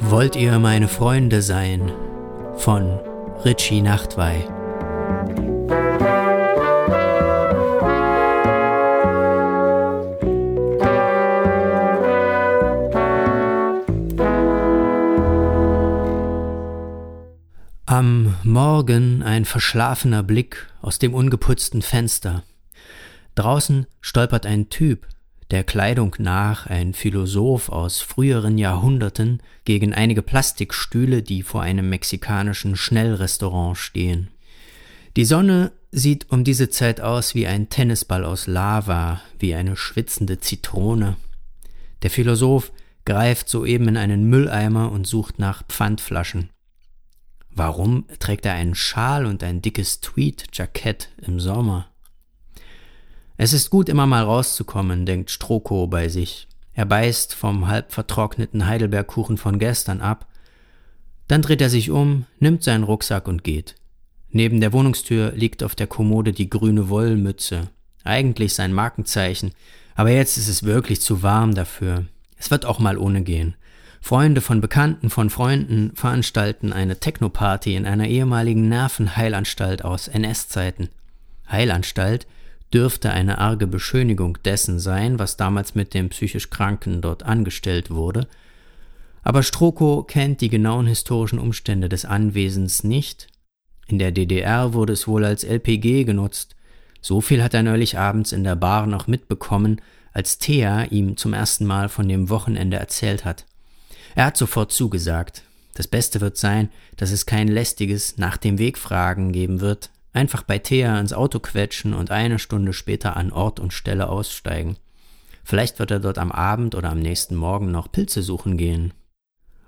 Wollt ihr meine Freunde sein? von Richie Nachtwey. Morgen ein verschlafener Blick aus dem ungeputzten Fenster. Draußen stolpert ein Typ, der Kleidung nach ein Philosoph aus früheren Jahrhunderten, gegen einige Plastikstühle, die vor einem mexikanischen Schnellrestaurant stehen. Die Sonne sieht um diese Zeit aus wie ein Tennisball aus Lava, wie eine schwitzende Zitrone. Der Philosoph greift soeben in einen Mülleimer und sucht nach Pfandflaschen. Warum trägt er einen Schal und ein dickes Tweed-Jackett im Sommer? Es ist gut, immer mal rauszukommen, denkt Stroko bei sich. Er beißt vom halb vertrockneten Heidelbergkuchen von gestern ab. Dann dreht er sich um, nimmt seinen Rucksack und geht. Neben der Wohnungstür liegt auf der Kommode die grüne Wollmütze. Eigentlich sein Markenzeichen. Aber jetzt ist es wirklich zu warm dafür. Es wird auch mal ohne gehen. Freunde von Bekannten von Freunden veranstalten eine Technoparty in einer ehemaligen Nervenheilanstalt aus NS-Zeiten. Heilanstalt dürfte eine arge Beschönigung dessen sein, was damals mit dem psychisch Kranken dort angestellt wurde, aber Stroko kennt die genauen historischen Umstände des Anwesens nicht. In der DDR wurde es wohl als LPG genutzt. So viel hat er neulich abends in der Bar noch mitbekommen, als Thea ihm zum ersten Mal von dem Wochenende erzählt hat. Er hat sofort zugesagt. Das Beste wird sein, dass es kein lästiges Nach dem Weg fragen geben wird. Einfach bei Thea ins Auto quetschen und eine Stunde später an Ort und Stelle aussteigen. Vielleicht wird er dort am Abend oder am nächsten Morgen noch Pilze suchen gehen.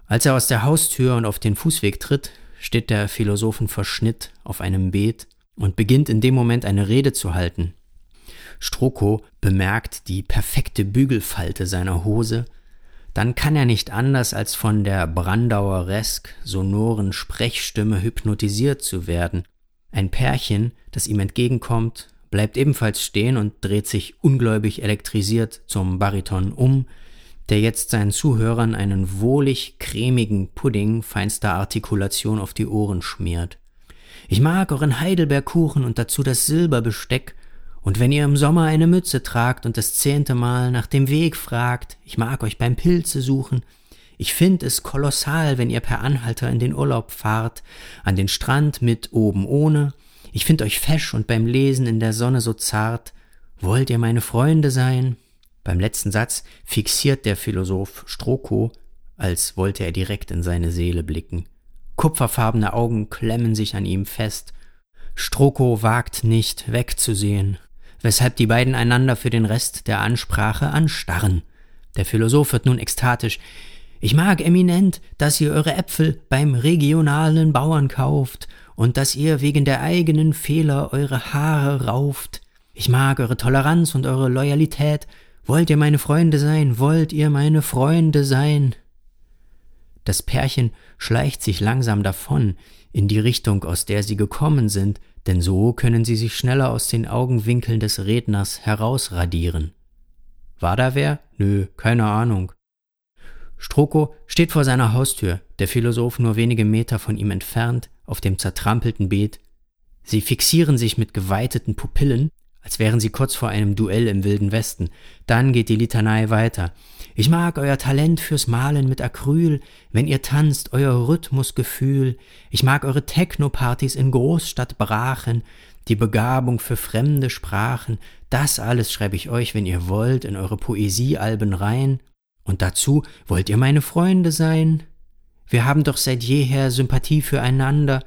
Als er aus der Haustür und auf den Fußweg tritt, steht der Philosophenverschnitt auf einem Beet und beginnt in dem Moment eine Rede zu halten. Stroko bemerkt die perfekte Bügelfalte seiner Hose, dann kann er nicht anders, als von der Brandaueresk sonoren Sprechstimme hypnotisiert zu werden. Ein Pärchen, das ihm entgegenkommt, bleibt ebenfalls stehen und dreht sich ungläubig elektrisiert zum Bariton um, der jetzt seinen Zuhörern einen wohlig cremigen Pudding feinster Artikulation auf die Ohren schmiert. Ich mag euren Heidelbeerkuchen und dazu das Silberbesteck und wenn ihr im Sommer eine Mütze tragt und das zehnte Mal nach dem Weg fragt, ich mag euch beim Pilze suchen, ich find es kolossal, wenn ihr per Anhalter in den Urlaub fahrt, an den Strand mit oben ohne, ich find euch fesch und beim Lesen in der Sonne so zart, wollt ihr meine Freunde sein? Beim letzten Satz fixiert der Philosoph Stroko, als wollte er direkt in seine Seele blicken. Kupferfarbene Augen klemmen sich an ihm fest. Stroko wagt nicht wegzusehen weshalb die beiden einander für den Rest der Ansprache anstarren. Der Philosoph wird nun ekstatisch. Ich mag eminent, dass ihr eure Äpfel beim regionalen Bauern kauft und dass ihr wegen der eigenen Fehler eure Haare rauft. Ich mag eure Toleranz und eure Loyalität. Wollt ihr meine Freunde sein? Wollt ihr meine Freunde sein? Das Pärchen schleicht sich langsam davon in die Richtung, aus der sie gekommen sind, denn so können sie sich schneller aus den Augenwinkeln des Redners herausradieren. War da wer? Nö, keine Ahnung. Stroko steht vor seiner Haustür, der Philosoph nur wenige Meter von ihm entfernt, auf dem zertrampelten Beet. Sie fixieren sich mit geweiteten Pupillen, als wären sie kurz vor einem Duell im wilden Westen. Dann geht die Litanei weiter. Ich mag euer Talent fürs Malen mit Acryl, wenn ihr tanzt, euer Rhythmusgefühl. Ich mag eure Technopartys in Großstadtbrachen, die Begabung für fremde Sprachen. Das alles schreibe ich euch, wenn ihr wollt, in eure Poesiealben rein. Und dazu wollt ihr meine Freunde sein? Wir haben doch seit jeher Sympathie füreinander.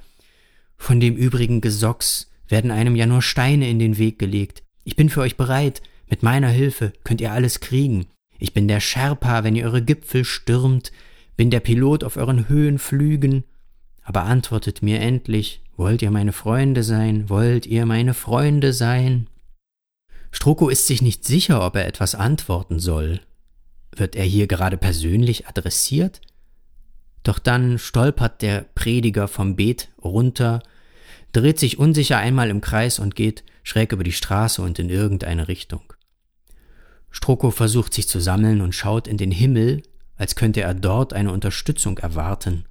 Von dem übrigen Gesocks werden einem ja nur Steine in den Weg gelegt. Ich bin für euch bereit. Mit meiner Hilfe könnt ihr alles kriegen. Ich bin der Sherpa, wenn ihr eure Gipfel stürmt, bin der Pilot auf euren Höhenflügen. Aber antwortet mir endlich, wollt ihr meine Freunde sein, wollt ihr meine Freunde sein? Stroko ist sich nicht sicher, ob er etwas antworten soll. Wird er hier gerade persönlich adressiert? Doch dann stolpert der Prediger vom Beet runter, dreht sich unsicher einmal im Kreis und geht schräg über die Straße und in irgendeine Richtung. Stroko versucht sich zu sammeln und schaut in den Himmel, als könnte er dort eine Unterstützung erwarten.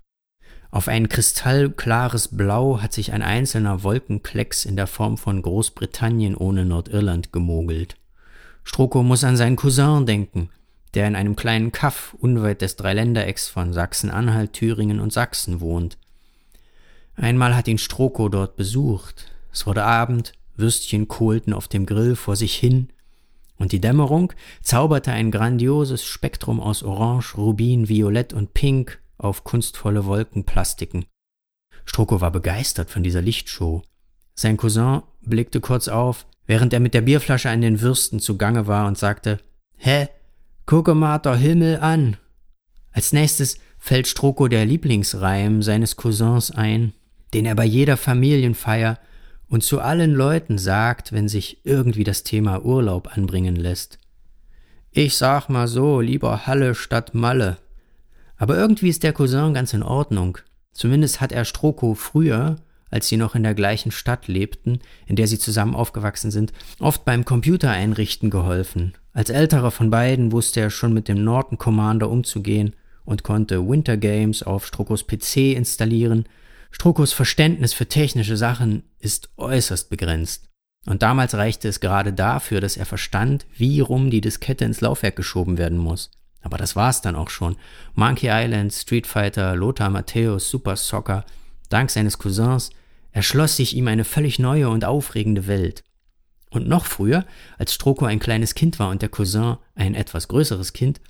Auf ein kristallklares Blau hat sich ein einzelner Wolkenklecks in der Form von Großbritannien ohne Nordirland gemogelt. Stroko muss an seinen Cousin denken, der in einem kleinen Kaff unweit des Dreiländerecks von Sachsen-Anhalt, Thüringen und Sachsen wohnt. Einmal hat ihn Stroko dort besucht. Es wurde Abend, Würstchen kohlten auf dem Grill vor sich hin, und die Dämmerung zauberte ein grandioses Spektrum aus Orange, Rubin, Violett und Pink auf kunstvolle Wolkenplastiken. Stroko war begeistert von dieser Lichtshow. Sein Cousin blickte kurz auf, während er mit der Bierflasche an den Würsten zugange war und sagte, Hä? Gucke mal der Himmel an. Als nächstes fällt Stroko der Lieblingsreim seines Cousins ein, den er bei jeder Familienfeier und zu allen Leuten sagt, wenn sich irgendwie das Thema Urlaub anbringen lässt. Ich sag mal so, lieber Halle statt Malle. Aber irgendwie ist der Cousin ganz in Ordnung. Zumindest hat er Stroko früher, als sie noch in der gleichen Stadt lebten, in der sie zusammen aufgewachsen sind, oft beim Computer einrichten geholfen. Als älterer von beiden wusste er schon mit dem Norton Commander umzugehen und konnte Winter Games auf Strokos PC installieren Strukos Verständnis für technische Sachen ist äußerst begrenzt. Und damals reichte es gerade dafür, dass er verstand, wie rum die Diskette ins Laufwerk geschoben werden muss. Aber das war's dann auch schon. Monkey Island, Street Fighter, Lothar Matthäus, Super Soccer, dank seines Cousins, erschloss sich ihm eine völlig neue und aufregende Welt. Und noch früher, als Stroko ein kleines Kind war und der Cousin ein etwas größeres Kind,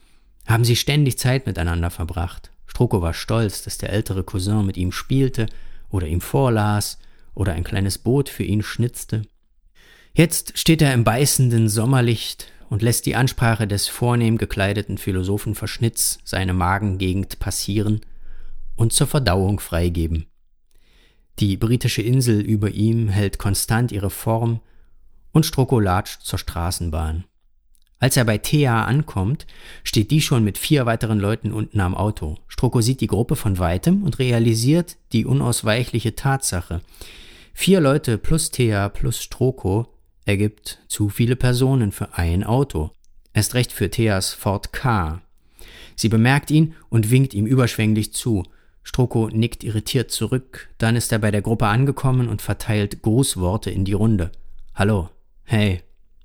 haben sie ständig Zeit miteinander verbracht. Stroko war stolz, dass der ältere Cousin mit ihm spielte oder ihm vorlas oder ein kleines Boot für ihn schnitzte. Jetzt steht er im beißenden Sommerlicht und lässt die Ansprache des vornehm gekleideten Philosophen Verschnitz seine Magengegend passieren und zur Verdauung freigeben. Die britische Insel über ihm hält konstant ihre Form und Stroko latscht zur Straßenbahn. Als er bei Thea ankommt, steht die schon mit vier weiteren Leuten unten am Auto. Stroko sieht die Gruppe von weitem und realisiert die unausweichliche Tatsache. Vier Leute plus Thea plus Stroko ergibt zu viele Personen für ein Auto. Erst recht für Theas Ford K. Sie bemerkt ihn und winkt ihm überschwänglich zu. Stroko nickt irritiert zurück, dann ist er bei der Gruppe angekommen und verteilt Grußworte in die Runde. Hallo. Hey.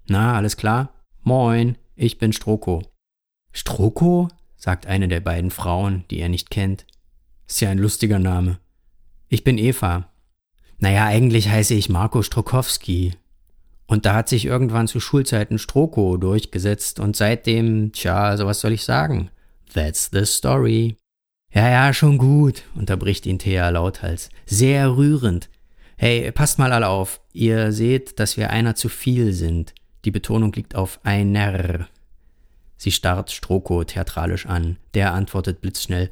Na, alles klar? Moin, ich bin Stroko. Stroko? sagt eine der beiden Frauen, die er nicht kennt. Ist ja ein lustiger Name. Ich bin Eva. Naja, eigentlich heiße ich Marco Strokowski. Und da hat sich irgendwann zu Schulzeiten Stroko durchgesetzt und seitdem, tja, also was soll ich sagen? That's the story. Ja, ja, schon gut, unterbricht ihn Thea lauthals. Sehr rührend. Hey, passt mal alle auf. Ihr seht, dass wir einer zu viel sind. Die Betonung liegt auf einer. Sie starrt Stroko theatralisch an. Der antwortet blitzschnell.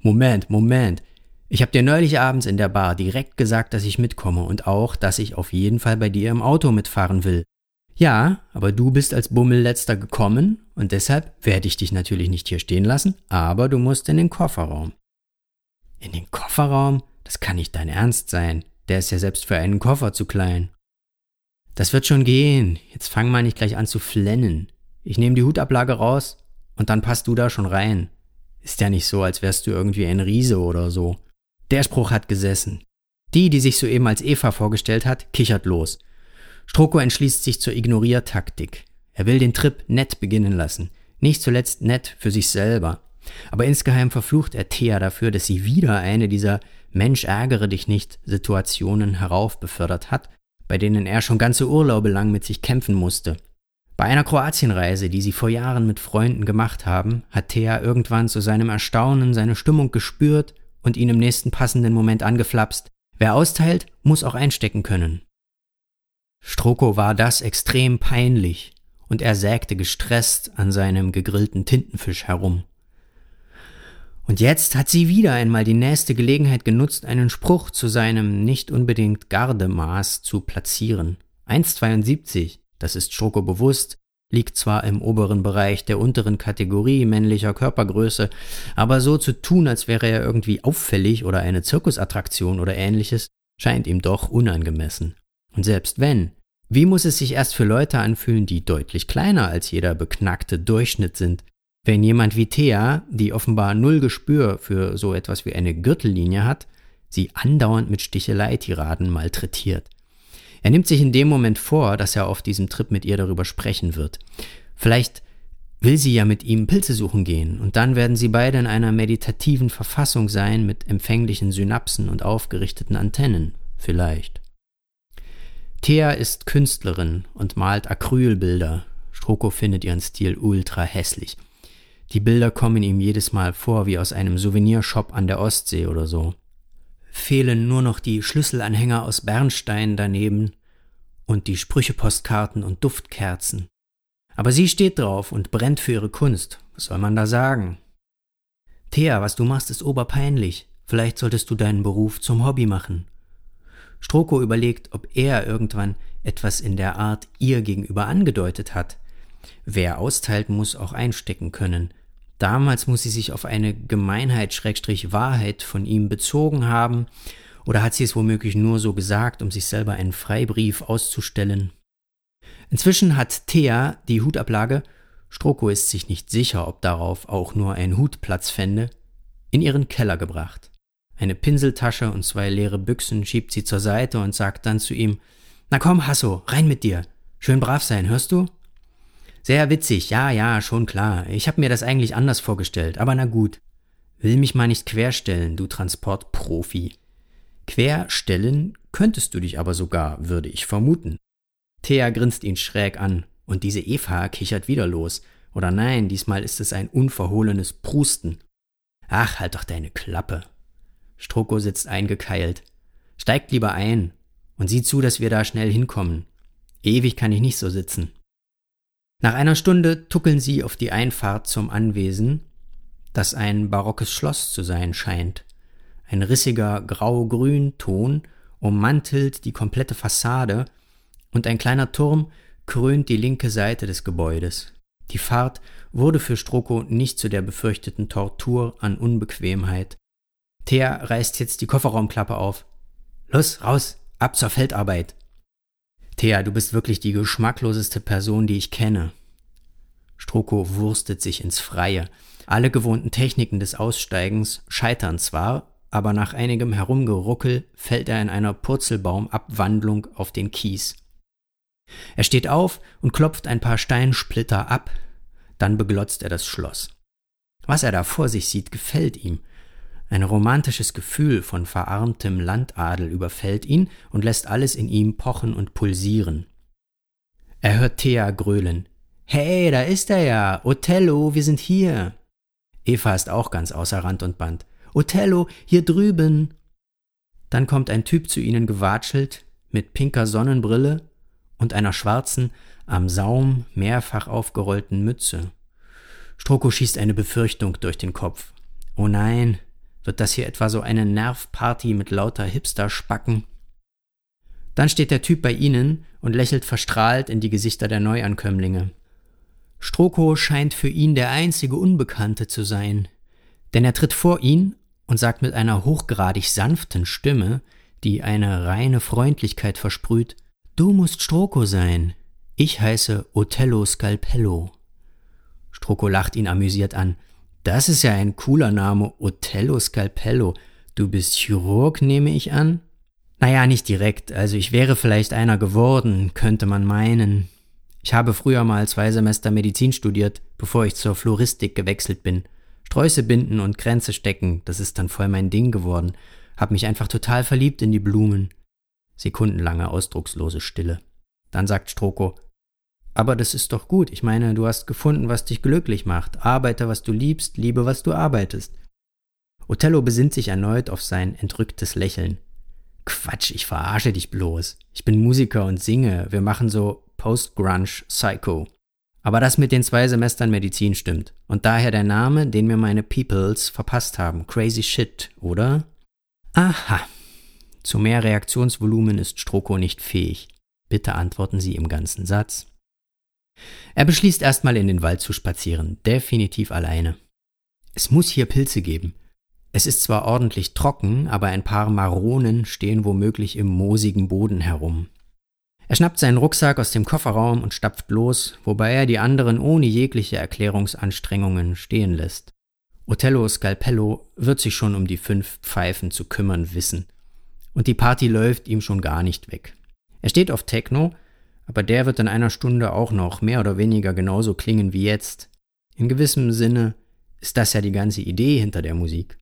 Moment, Moment. Ich hab dir neulich abends in der Bar direkt gesagt, dass ich mitkomme und auch, dass ich auf jeden Fall bei dir im Auto mitfahren will. Ja, aber du bist als Bummelletzter gekommen und deshalb werde ich dich natürlich nicht hier stehen lassen, aber du musst in den Kofferraum. In den Kofferraum? Das kann nicht dein Ernst sein. Der ist ja selbst für einen Koffer zu klein. Das wird schon gehen. Jetzt fang mal nicht gleich an zu flennen. Ich nehme die Hutablage raus und dann passt du da schon rein. Ist ja nicht so, als wärst du irgendwie ein Riese oder so. Der Spruch hat gesessen. Die, die sich soeben als Eva vorgestellt hat, kichert los. Stroko entschließt sich zur Ignoriertaktik. Er will den Trip nett beginnen lassen. Nicht zuletzt nett für sich selber. Aber insgeheim verflucht er Thea dafür, dass sie wieder eine dieser Mensch ärgere dich nicht Situationen heraufbefördert hat bei denen er schon ganze Urlaube lang mit sich kämpfen musste. Bei einer Kroatienreise, die sie vor Jahren mit Freunden gemacht haben, hat Thea irgendwann zu seinem Erstaunen seine Stimmung gespürt und ihn im nächsten passenden Moment angeflapst. Wer austeilt, muss auch einstecken können. Stroko war das extrem peinlich, und er sägte gestresst an seinem gegrillten Tintenfisch herum. Und jetzt hat sie wieder einmal die nächste Gelegenheit genutzt, einen Spruch zu seinem nicht unbedingt Gardemaß zu platzieren. 1,72, das ist Schoko bewusst, liegt zwar im oberen Bereich der unteren Kategorie männlicher Körpergröße, aber so zu tun, als wäre er irgendwie auffällig oder eine Zirkusattraktion oder ähnliches, scheint ihm doch unangemessen. Und selbst wenn, wie muss es sich erst für Leute anfühlen, die deutlich kleiner als jeder beknackte Durchschnitt sind, wenn jemand wie Thea, die offenbar null Gespür für so etwas wie eine Gürtellinie hat, sie andauernd mit Sticheleitiraden malträtiert. Er nimmt sich in dem Moment vor, dass er auf diesem Trip mit ihr darüber sprechen wird. Vielleicht will sie ja mit ihm Pilze suchen gehen, und dann werden sie beide in einer meditativen Verfassung sein mit empfänglichen Synapsen und aufgerichteten Antennen. Vielleicht. Thea ist Künstlerin und malt Acrylbilder. Stroko findet ihren Stil ultra hässlich. Die Bilder kommen ihm jedes Mal vor wie aus einem Souvenirshop an der Ostsee oder so. Fehlen nur noch die Schlüsselanhänger aus Bernstein daneben und die Sprüchepostkarten und Duftkerzen. Aber sie steht drauf und brennt für ihre Kunst. Was soll man da sagen? Thea, was du machst, ist oberpeinlich. Vielleicht solltest du deinen Beruf zum Hobby machen. Stroko überlegt, ob er irgendwann etwas in der Art ihr gegenüber angedeutet hat. Wer austeilt, muss auch einstecken können. Damals muss sie sich auf eine Gemeinheit-Wahrheit von ihm bezogen haben, oder hat sie es womöglich nur so gesagt, um sich selber einen Freibrief auszustellen? Inzwischen hat Thea die Hutablage, Stroko ist sich nicht sicher, ob darauf auch nur ein Hut Platz fände, in ihren Keller gebracht. Eine Pinseltasche und zwei leere Büchsen schiebt sie zur Seite und sagt dann zu ihm, Na komm, Hasso, rein mit dir. Schön brav sein, hörst du? Sehr witzig, ja, ja, schon klar. Ich hab mir das eigentlich anders vorgestellt, aber na gut. Will mich mal nicht querstellen, du Transportprofi. Querstellen könntest du dich aber sogar, würde ich vermuten. Thea grinst ihn schräg an, und diese Eva kichert wieder los. Oder nein, diesmal ist es ein unverhohlenes Prusten. Ach, halt doch deine Klappe. Stroko sitzt eingekeilt. Steigt lieber ein und sieh zu, dass wir da schnell hinkommen. Ewig kann ich nicht so sitzen. Nach einer Stunde tuckeln sie auf die Einfahrt zum Anwesen, das ein barockes Schloss zu sein scheint. Ein rissiger grau-grün Ton ummantelt die komplette Fassade und ein kleiner Turm krönt die linke Seite des Gebäudes. Die Fahrt wurde für Stroko nicht zu der befürchteten Tortur an Unbequemheit. Thea reißt jetzt die Kofferraumklappe auf. Los, raus, ab zur Feldarbeit. Thea, du bist wirklich die geschmackloseste Person, die ich kenne. Stroko wurstet sich ins Freie. Alle gewohnten Techniken des Aussteigens scheitern zwar, aber nach einigem Herumgeruckel fällt er in einer Purzelbaumabwandlung auf den Kies. Er steht auf und klopft ein paar Steinsplitter ab, dann beglotzt er das Schloss. Was er da vor sich sieht, gefällt ihm. Ein romantisches Gefühl von verarmtem Landadel überfällt ihn und lässt alles in ihm pochen und pulsieren. Er hört Thea gröhlen. Hey, da ist er ja. Othello, wir sind hier. Eva ist auch ganz außer Rand und Band. Othello, hier drüben. Dann kommt ein Typ zu ihnen gewatschelt, mit pinker Sonnenbrille und einer schwarzen, am Saum mehrfach aufgerollten Mütze. Stroko schießt eine Befürchtung durch den Kopf. Oh nein, wird das hier etwa so eine Nervparty mit lauter Hipster-Spacken? Dann steht der Typ bei ihnen und lächelt verstrahlt in die Gesichter der Neuankömmlinge. Stroko scheint für ihn der einzige Unbekannte zu sein, denn er tritt vor ihn und sagt mit einer hochgradig sanften Stimme, die eine reine Freundlichkeit versprüht, Du musst Stroko sein. Ich heiße Othello Scalpello. Stroko lacht ihn amüsiert an. Das ist ja ein cooler Name, Othello Scalpello. Du bist Chirurg, nehme ich an? Naja, nicht direkt, also ich wäre vielleicht einer geworden, könnte man meinen. Ich habe früher mal zwei Semester Medizin studiert, bevor ich zur Floristik gewechselt bin. Sträuße binden und Kränze stecken, das ist dann voll mein Ding geworden. Hab mich einfach total verliebt in die Blumen. Sekundenlange ausdruckslose Stille. Dann sagt Stroko, aber das ist doch gut. Ich meine, du hast gefunden, was dich glücklich macht. Arbeite, was du liebst, liebe, was du arbeitest. Othello besinnt sich erneut auf sein entrücktes Lächeln. Quatsch, ich verarsche dich bloß. Ich bin Musiker und singe. Wir machen so Post-Grunge Psycho. Aber das mit den zwei Semestern Medizin stimmt. Und daher der Name, den mir meine Peoples verpasst haben. Crazy Shit, oder? Aha. Zu mehr Reaktionsvolumen ist Stroko nicht fähig. Bitte antworten Sie im ganzen Satz. Er beschließt erstmal in den Wald zu spazieren, definitiv alleine. Es muss hier Pilze geben. Es ist zwar ordentlich trocken, aber ein paar Maronen stehen womöglich im moosigen Boden herum. Er schnappt seinen Rucksack aus dem Kofferraum und stapft los, wobei er die anderen ohne jegliche Erklärungsanstrengungen stehen lässt. Othello Scalpello wird sich schon um die fünf Pfeifen zu kümmern wissen. Und die Party läuft ihm schon gar nicht weg. Er steht auf Techno, aber der wird in einer Stunde auch noch mehr oder weniger genauso klingen wie jetzt. In gewissem Sinne ist das ja die ganze Idee hinter der Musik.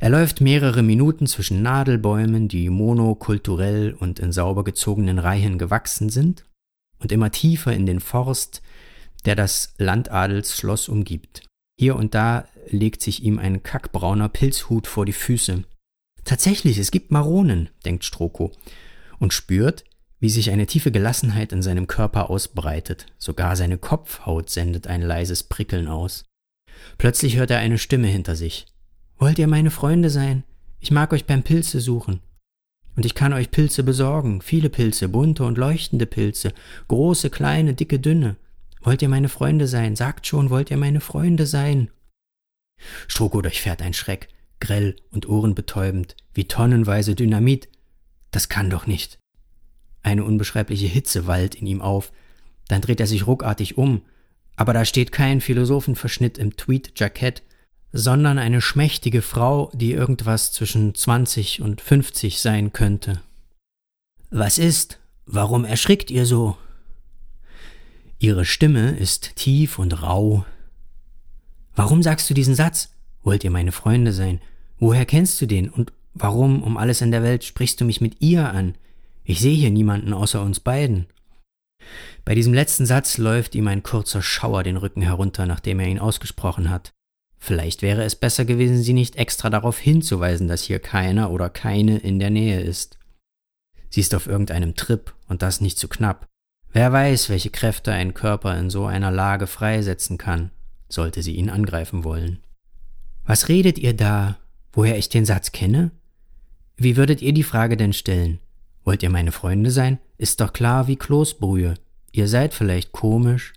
Er läuft mehrere Minuten zwischen Nadelbäumen, die monokulturell und in sauber gezogenen Reihen gewachsen sind, und immer tiefer in den Forst, der das Landadelsschloss umgibt. Hier und da legt sich ihm ein kackbrauner Pilzhut vor die Füße. Tatsächlich, es gibt Maronen, denkt Stroko, und spürt, wie sich eine tiefe Gelassenheit in seinem Körper ausbreitet. Sogar seine Kopfhaut sendet ein leises Prickeln aus. Plötzlich hört er eine Stimme hinter sich. Wollt ihr meine Freunde sein? Ich mag euch beim Pilze suchen. Und ich kann euch Pilze besorgen, viele Pilze, bunte und leuchtende Pilze, große, kleine, dicke, dünne. Wollt ihr meine Freunde sein? Sagt schon, wollt ihr meine Freunde sein? Stroko durchfährt ein Schreck, grell und ohrenbetäubend, wie tonnenweise Dynamit. Das kann doch nicht. Eine unbeschreibliche Hitze wallt in ihm auf. Dann dreht er sich ruckartig um, aber da steht kein Philosophenverschnitt im Tweed-Jackett, sondern eine schmächtige Frau, die irgendwas zwischen 20 und 50 sein könnte. Was ist? Warum erschrickt ihr so? Ihre Stimme ist tief und rau. Warum sagst du diesen Satz? Wollt ihr meine Freunde sein? Woher kennst du den? Und warum um alles in der Welt sprichst du mich mit ihr an? Ich sehe hier niemanden außer uns beiden. Bei diesem letzten Satz läuft ihm ein kurzer Schauer den Rücken herunter, nachdem er ihn ausgesprochen hat. Vielleicht wäre es besser gewesen, sie nicht extra darauf hinzuweisen, dass hier keiner oder keine in der Nähe ist. Sie ist auf irgendeinem Trip und das nicht zu knapp. Wer weiß, welche Kräfte ein Körper in so einer Lage freisetzen kann, sollte sie ihn angreifen wollen. Was redet ihr da? Woher ich den Satz kenne? Wie würdet ihr die Frage denn stellen? Wollt ihr meine Freunde sein? Ist doch klar wie Kloßbrühe. Ihr seid vielleicht komisch,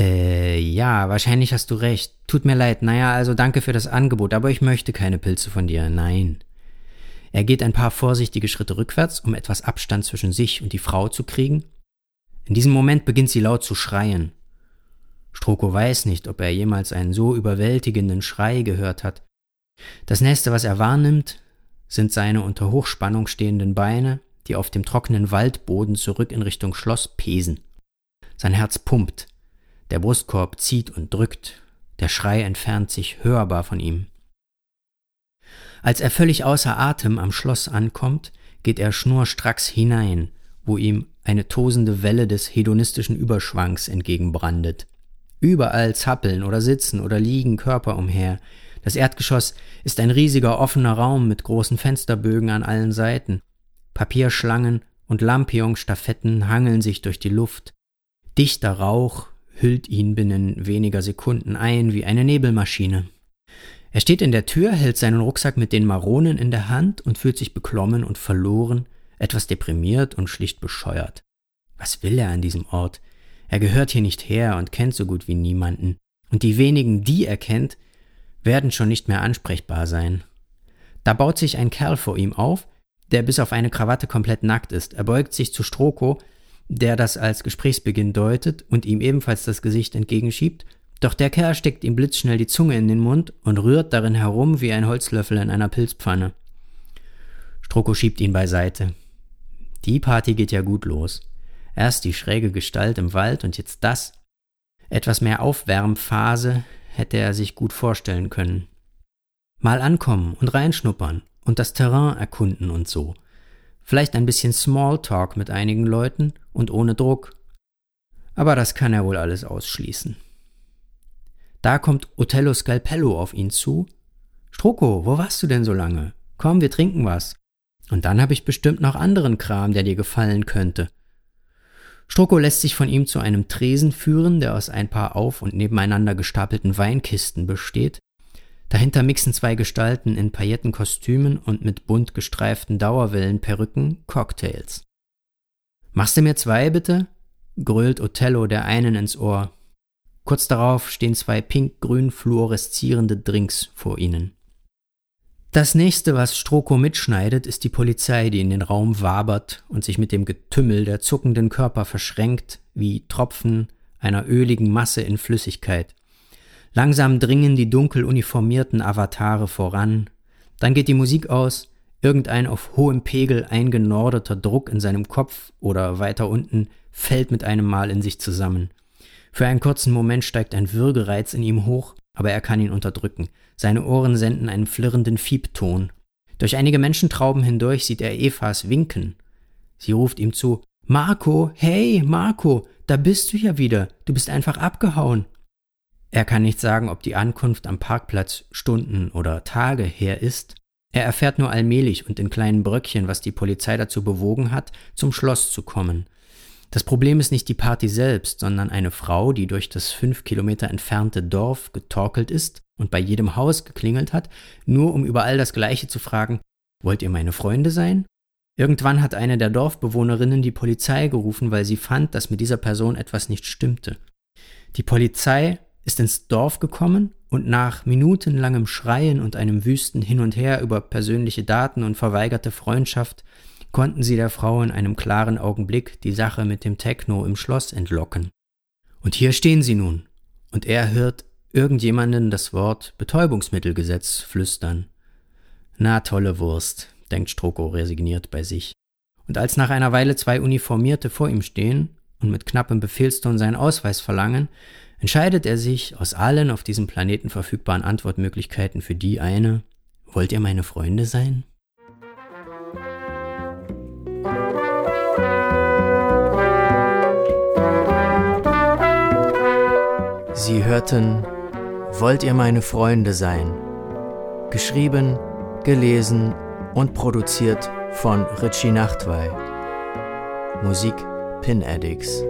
äh, ja, wahrscheinlich hast du recht. Tut mir leid. Naja, also danke für das Angebot, aber ich möchte keine Pilze von dir. Nein. Er geht ein paar vorsichtige Schritte rückwärts, um etwas Abstand zwischen sich und die Frau zu kriegen. In diesem Moment beginnt sie laut zu schreien. Stroko weiß nicht, ob er jemals einen so überwältigenden Schrei gehört hat. Das nächste, was er wahrnimmt, sind seine unter Hochspannung stehenden Beine, die auf dem trockenen Waldboden zurück in Richtung Schloss pesen. Sein Herz pumpt. Der Brustkorb zieht und drückt, der Schrei entfernt sich hörbar von ihm. Als er völlig außer Atem am Schloss ankommt, geht er schnurstracks hinein, wo ihm eine tosende Welle des hedonistischen Überschwangs entgegenbrandet. Überall zappeln oder sitzen oder liegen Körper umher. Das Erdgeschoss ist ein riesiger offener Raum mit großen Fensterbögen an allen Seiten. Papierschlangen und Lampion-Stafetten hangeln sich durch die Luft. Dichter Rauch hüllt ihn binnen weniger Sekunden ein wie eine Nebelmaschine. Er steht in der Tür, hält seinen Rucksack mit den Maronen in der Hand und fühlt sich beklommen und verloren, etwas deprimiert und schlicht bescheuert. Was will er an diesem Ort? Er gehört hier nicht her und kennt so gut wie niemanden. Und die wenigen, die er kennt, werden schon nicht mehr ansprechbar sein. Da baut sich ein Kerl vor ihm auf, der bis auf eine Krawatte komplett nackt ist. Er beugt sich zu Stroko der das als Gesprächsbeginn deutet und ihm ebenfalls das Gesicht entgegenschiebt, doch der Kerl steckt ihm blitzschnell die Zunge in den Mund und rührt darin herum wie ein Holzlöffel in einer Pilzpfanne. Stroko schiebt ihn beiseite. Die Party geht ja gut los. Erst die schräge Gestalt im Wald und jetzt das. Etwas mehr Aufwärmphase hätte er sich gut vorstellen können. Mal ankommen und reinschnuppern und das Terrain erkunden und so. Vielleicht ein bisschen Smalltalk mit einigen Leuten und ohne Druck. Aber das kann er wohl alles ausschließen. Da kommt Othello Scalpello auf ihn zu. Stroko, wo warst du denn so lange? Komm, wir trinken was. Und dann habe ich bestimmt noch anderen Kram, der dir gefallen könnte. Stroko lässt sich von ihm zu einem Tresen führen, der aus ein paar auf und nebeneinander gestapelten Weinkisten besteht, Dahinter mixen zwei Gestalten in Paillettenkostümen und mit bunt gestreiften Dauerwellenperücken Cocktails. Machst du mir zwei, bitte? grölt Othello der einen ins Ohr. Kurz darauf stehen zwei pink-grün fluoreszierende Drinks vor ihnen. Das nächste, was Stroko mitschneidet, ist die Polizei, die in den Raum wabert und sich mit dem Getümmel der zuckenden Körper verschränkt, wie Tropfen einer öligen Masse in Flüssigkeit. Langsam dringen die dunkel uniformierten Avatare voran, dann geht die Musik aus, irgendein auf hohem Pegel eingenordeter Druck in seinem Kopf oder weiter unten fällt mit einem Mal in sich zusammen. Für einen kurzen Moment steigt ein Würgereiz in ihm hoch, aber er kann ihn unterdrücken. Seine Ohren senden einen flirrenden Fiebton. Durch einige Menschentrauben hindurch sieht er Evas winken. Sie ruft ihm zu Marco, hey, Marco, da bist du ja wieder. Du bist einfach abgehauen. Er kann nicht sagen, ob die Ankunft am Parkplatz Stunden oder Tage her ist. Er erfährt nur allmählich und in kleinen Bröckchen, was die Polizei dazu bewogen hat, zum Schloss zu kommen. Das Problem ist nicht die Party selbst, sondern eine Frau, die durch das fünf Kilometer entfernte Dorf getorkelt ist und bei jedem Haus geklingelt hat, nur um überall das Gleiche zu fragen, wollt ihr meine Freunde sein? Irgendwann hat eine der Dorfbewohnerinnen die Polizei gerufen, weil sie fand, dass mit dieser Person etwas nicht stimmte. Die Polizei ist ins Dorf gekommen und nach minutenlangem Schreien und einem wüsten Hin und Her über persönliche Daten und verweigerte Freundschaft konnten sie der Frau in einem klaren Augenblick die Sache mit dem Techno im Schloss entlocken. Und hier stehen sie nun, und er hört irgendjemanden das Wort Betäubungsmittelgesetz flüstern. Na tolle Wurst, denkt Stroko resigniert bei sich. Und als nach einer Weile zwei Uniformierte vor ihm stehen und mit knappem Befehlston seinen Ausweis verlangen, entscheidet er sich aus allen auf diesem Planeten verfügbaren Antwortmöglichkeiten für die eine, wollt ihr meine Freunde sein? Sie hörten Wollt ihr meine Freunde sein? Geschrieben, gelesen und produziert von Richie Nachtwey. Musik Pin Addicts.